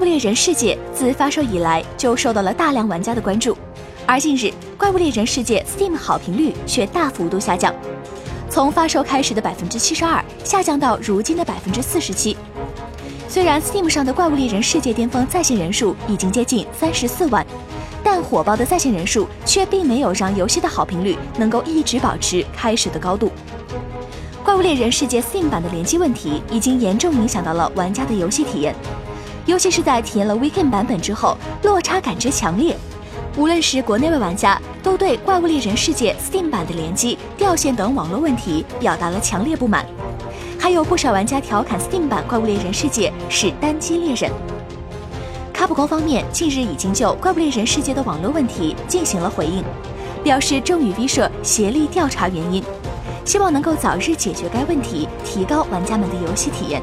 怪物猎人世界》自发售以来就受到了大量玩家的关注，而近日《怪物猎人世界》Steam 好评率却大幅度下降，从发售开始的百分之七十二下降到如今的百分之四十七。虽然 Steam 上的《怪物猎人世界》巅峰在线人数已经接近三十四万，但火爆的在线人数却并没有让游戏的好评率能够一直保持开始的高度。《怪物猎人世界》Steam 版的联机问题已经严重影响到了玩家的游戏体验，尤其是在体验了 Weekend 版本之后，落差感之强烈。无论是国内外玩家，都对《怪物猎人世界》Steam 版的联机掉线等网络问题表达了强烈不满。还有不少玩家调侃 Steam 版《怪物猎人世界》是单机猎人。卡普空方面近日已经就《怪物猎人世界》的网络问题进行了回应，表示正与 V 社协力调查原因，希望能够早日解决该问题，提高玩家们的游戏体验。